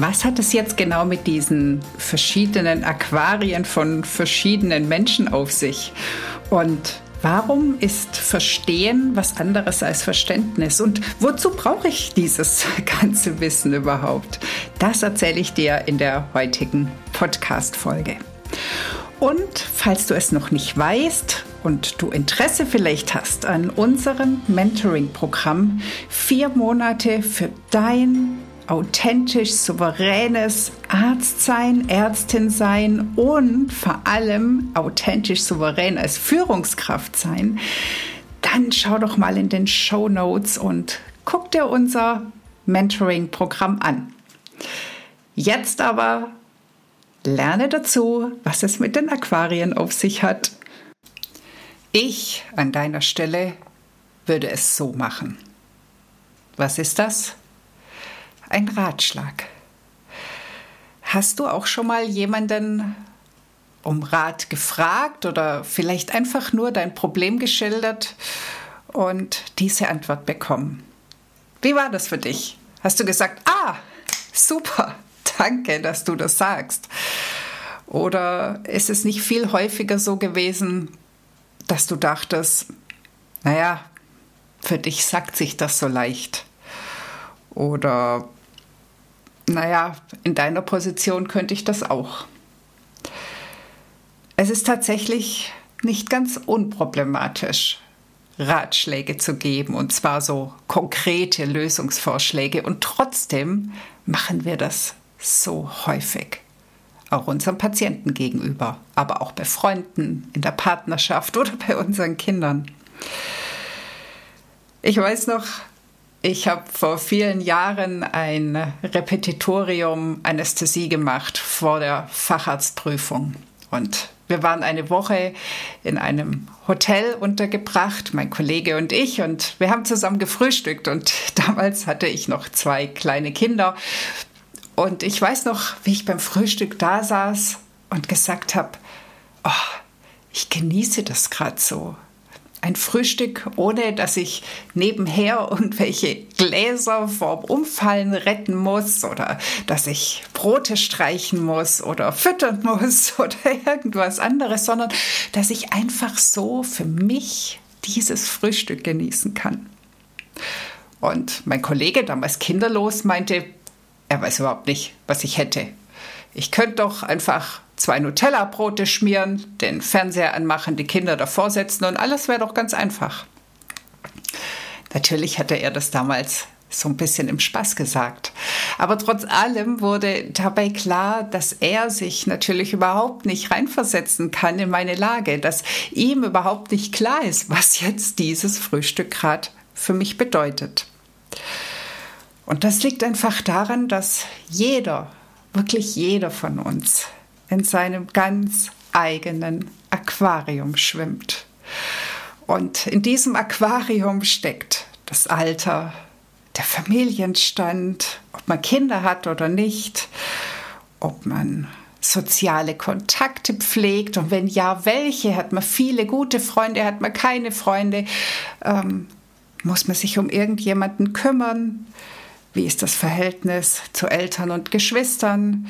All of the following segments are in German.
Was hat es jetzt genau mit diesen verschiedenen Aquarien von verschiedenen Menschen auf sich? Und warum ist Verstehen was anderes als Verständnis? Und wozu brauche ich dieses ganze Wissen überhaupt? Das erzähle ich dir in der heutigen Podcast-Folge. Und falls du es noch nicht weißt und du Interesse vielleicht hast an unserem Mentoring-Programm, vier Monate für dein authentisch souveränes Arztsein, Ärztin sein und vor allem authentisch souverän als Führungskraft sein, dann schau doch mal in den Show Notes und guck dir unser Mentoring-Programm an. Jetzt aber lerne dazu, was es mit den Aquarien auf sich hat. Ich an deiner Stelle würde es so machen. Was ist das? Ein Ratschlag. Hast du auch schon mal jemanden um Rat gefragt oder vielleicht einfach nur dein Problem geschildert und diese Antwort bekommen? Wie war das für dich? Hast du gesagt, ah, super, danke, dass du das sagst? Oder ist es nicht viel häufiger so gewesen, dass du dachtest, naja, für dich sagt sich das so leicht? Oder naja, in deiner Position könnte ich das auch. Es ist tatsächlich nicht ganz unproblematisch, Ratschläge zu geben, und zwar so konkrete Lösungsvorschläge. Und trotzdem machen wir das so häufig. Auch unseren Patienten gegenüber, aber auch bei Freunden, in der Partnerschaft oder bei unseren Kindern. Ich weiß noch, ich habe vor vielen Jahren ein Repetitorium Anästhesie gemacht vor der Facharztprüfung. Und wir waren eine Woche in einem Hotel untergebracht, mein Kollege und ich, und wir haben zusammen gefrühstückt. Und damals hatte ich noch zwei kleine Kinder. Und ich weiß noch, wie ich beim Frühstück da saß und gesagt habe, oh, ich genieße das gerade so ein Frühstück, ohne dass ich nebenher irgendwelche Gläser vorm Umfallen retten muss oder dass ich Brote streichen muss oder füttern muss oder irgendwas anderes, sondern dass ich einfach so für mich dieses Frühstück genießen kann. Und mein Kollege, damals kinderlos, meinte, er weiß überhaupt nicht, was ich hätte. Ich könnte doch einfach zwei Nutella-Brote schmieren, den Fernseher anmachen, die Kinder davor setzen und alles wäre doch ganz einfach. Natürlich hatte er das damals so ein bisschen im Spaß gesagt. Aber trotz allem wurde dabei klar, dass er sich natürlich überhaupt nicht reinversetzen kann in meine Lage, dass ihm überhaupt nicht klar ist, was jetzt dieses Frühstück gerade für mich bedeutet. Und das liegt einfach daran, dass jeder, wirklich jeder von uns in seinem ganz eigenen Aquarium schwimmt. Und in diesem Aquarium steckt das Alter, der Familienstand, ob man Kinder hat oder nicht, ob man soziale Kontakte pflegt und wenn ja, welche? Hat man viele gute Freunde, hat man keine Freunde? Ähm, muss man sich um irgendjemanden kümmern? Wie ist das Verhältnis zu Eltern und Geschwistern?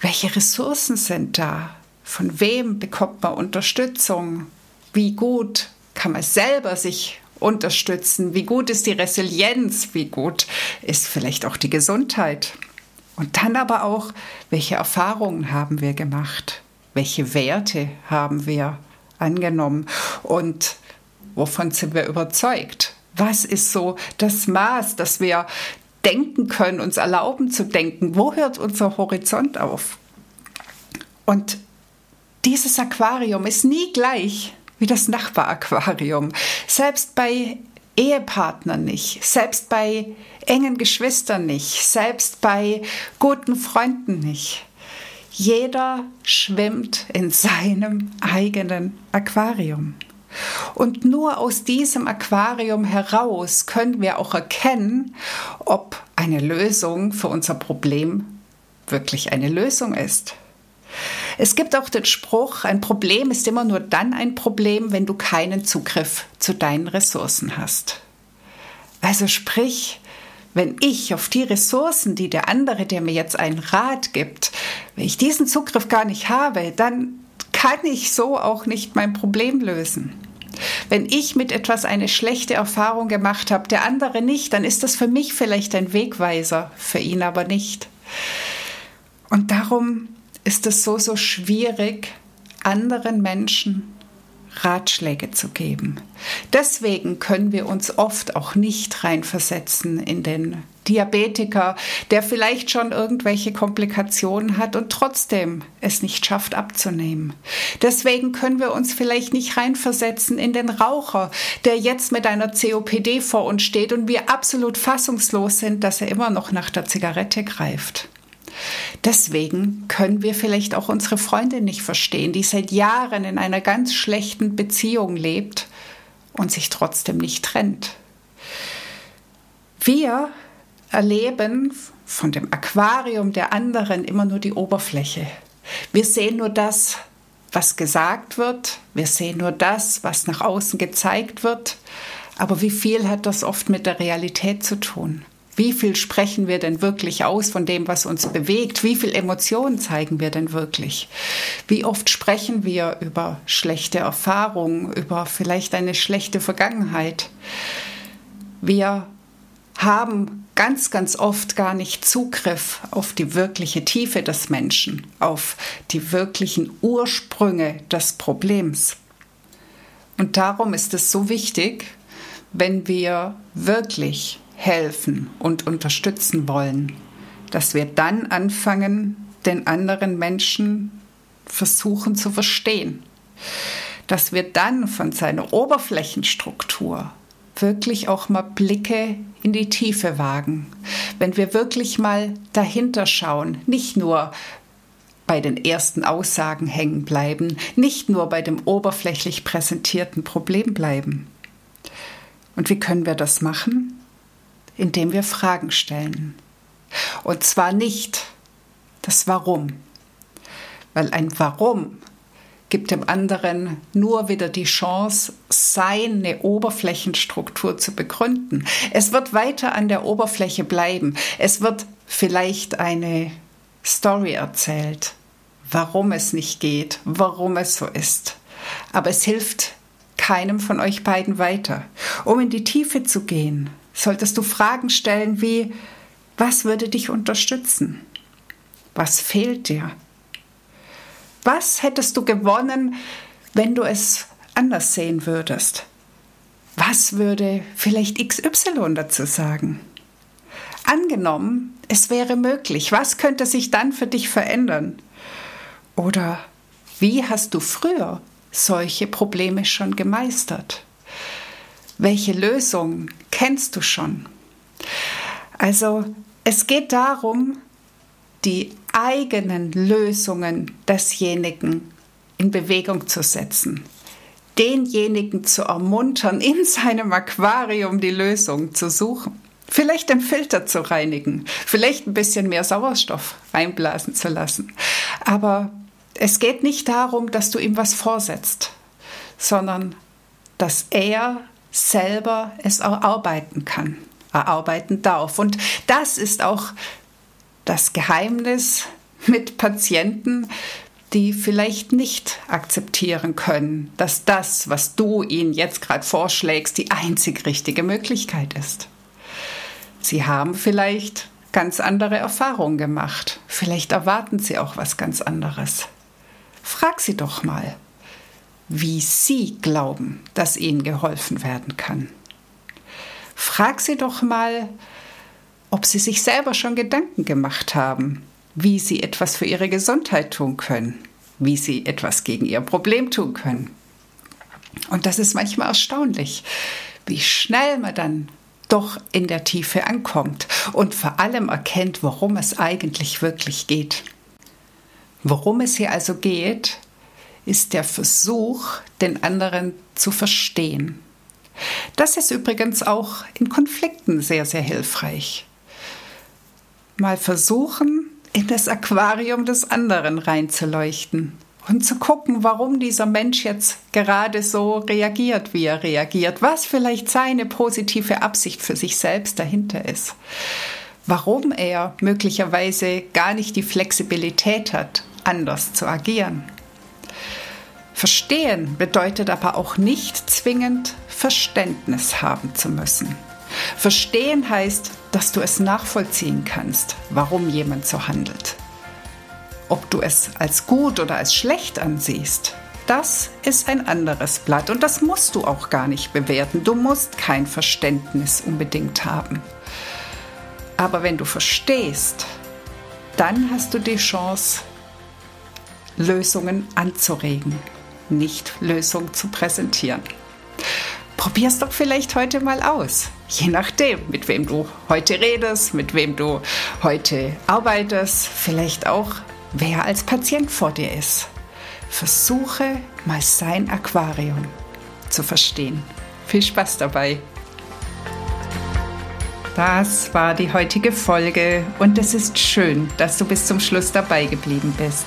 Welche Ressourcen sind da? Von wem bekommt man Unterstützung? Wie gut kann man selber sich unterstützen? Wie gut ist die Resilienz? Wie gut ist vielleicht auch die Gesundheit? Und dann aber auch, welche Erfahrungen haben wir gemacht? Welche Werte haben wir angenommen? Und wovon sind wir überzeugt? Was ist so das Maß, das wir denken können, uns erlauben zu denken. Wo hört unser Horizont auf? Und dieses Aquarium ist nie gleich wie das Nachbaraquarium. Selbst bei Ehepartner nicht, selbst bei engen Geschwistern nicht, selbst bei guten Freunden nicht. Jeder schwimmt in seinem eigenen Aquarium. Und nur aus diesem Aquarium heraus können wir auch erkennen, ob eine Lösung für unser Problem wirklich eine Lösung ist. Es gibt auch den Spruch, ein Problem ist immer nur dann ein Problem, wenn du keinen Zugriff zu deinen Ressourcen hast. Also sprich, wenn ich auf die Ressourcen, die der andere, der mir jetzt einen Rat gibt, wenn ich diesen Zugriff gar nicht habe, dann kann ich so auch nicht mein Problem lösen. Wenn ich mit etwas eine schlechte Erfahrung gemacht habe, der andere nicht, dann ist das für mich vielleicht ein Wegweiser, für ihn aber nicht. Und darum ist es so, so schwierig, anderen Menschen Ratschläge zu geben. Deswegen können wir uns oft auch nicht reinversetzen in den Diabetiker, der vielleicht schon irgendwelche Komplikationen hat und trotzdem es nicht schafft abzunehmen. Deswegen können wir uns vielleicht nicht reinversetzen in den Raucher, der jetzt mit einer COPD vor uns steht und wir absolut fassungslos sind, dass er immer noch nach der Zigarette greift. Deswegen können wir vielleicht auch unsere Freundin nicht verstehen, die seit Jahren in einer ganz schlechten Beziehung lebt und sich trotzdem nicht trennt. Wir erleben von dem Aquarium der anderen immer nur die Oberfläche. Wir sehen nur das, was gesagt wird, wir sehen nur das, was nach außen gezeigt wird, aber wie viel hat das oft mit der Realität zu tun? Wie viel sprechen wir denn wirklich aus von dem, was uns bewegt? Wie viel Emotionen zeigen wir denn wirklich? Wie oft sprechen wir über schlechte Erfahrungen, über vielleicht eine schlechte Vergangenheit? Wir haben ganz, ganz oft gar nicht Zugriff auf die wirkliche Tiefe des Menschen, auf die wirklichen Ursprünge des Problems. Und darum ist es so wichtig, wenn wir wirklich helfen und unterstützen wollen, dass wir dann anfangen, den anderen Menschen versuchen zu verstehen, dass wir dann von seiner Oberflächenstruktur wirklich auch mal Blicke in die Tiefe wagen, wenn wir wirklich mal dahinter schauen, nicht nur bei den ersten Aussagen hängen bleiben, nicht nur bei dem oberflächlich präsentierten Problem bleiben. Und wie können wir das machen? indem wir Fragen stellen. Und zwar nicht das Warum, weil ein Warum gibt dem anderen nur wieder die Chance, seine Oberflächenstruktur zu begründen. Es wird weiter an der Oberfläche bleiben. Es wird vielleicht eine Story erzählt, warum es nicht geht, warum es so ist. Aber es hilft keinem von euch beiden weiter. Um in die Tiefe zu gehen, solltest du Fragen stellen wie, was würde dich unterstützen? Was fehlt dir? Was hättest du gewonnen, wenn du es anders sehen würdest? Was würde vielleicht XY dazu sagen? Angenommen, es wäre möglich, was könnte sich dann für dich verändern? Oder wie hast du früher solche Probleme schon gemeistert? Welche Lösung kennst du schon? Also es geht darum, die eigenen Lösungen desjenigen in Bewegung zu setzen, denjenigen zu ermuntern, in seinem Aquarium die Lösung zu suchen. Vielleicht den Filter zu reinigen, vielleicht ein bisschen mehr Sauerstoff einblasen zu lassen. Aber es geht nicht darum, dass du ihm was vorsetzt, sondern dass er selber es erarbeiten kann, erarbeiten darf. Und das ist auch das Geheimnis mit Patienten, die vielleicht nicht akzeptieren können, dass das, was du ihnen jetzt gerade vorschlägst, die einzig richtige Möglichkeit ist. Sie haben vielleicht ganz andere Erfahrungen gemacht. Vielleicht erwarten sie auch was ganz anderes. Frag sie doch mal wie Sie glauben, dass Ihnen geholfen werden kann. Frag Sie doch mal, ob Sie sich selber schon Gedanken gemacht haben, wie Sie etwas für Ihre Gesundheit tun können, wie Sie etwas gegen Ihr Problem tun können. Und das ist manchmal erstaunlich, wie schnell man dann doch in der Tiefe ankommt und vor allem erkennt, worum es eigentlich wirklich geht. Worum es hier also geht, ist der Versuch, den anderen zu verstehen. Das ist übrigens auch in Konflikten sehr, sehr hilfreich. Mal versuchen, in das Aquarium des anderen reinzuleuchten und zu gucken, warum dieser Mensch jetzt gerade so reagiert, wie er reagiert, was vielleicht seine positive Absicht für sich selbst dahinter ist, warum er möglicherweise gar nicht die Flexibilität hat, anders zu agieren. Verstehen bedeutet aber auch nicht zwingend Verständnis haben zu müssen. Verstehen heißt, dass du es nachvollziehen kannst, warum jemand so handelt. Ob du es als gut oder als schlecht ansiehst, das ist ein anderes Blatt und das musst du auch gar nicht bewerten. Du musst kein Verständnis unbedingt haben. Aber wenn du verstehst, dann hast du die Chance, Lösungen anzuregen, nicht Lösungen zu präsentieren. Probier es doch vielleicht heute mal aus. Je nachdem, mit wem du heute redest, mit wem du heute arbeitest, vielleicht auch wer als Patient vor dir ist. Versuche mal sein Aquarium zu verstehen. Viel Spaß dabei. Das war die heutige Folge und es ist schön, dass du bis zum Schluss dabei geblieben bist.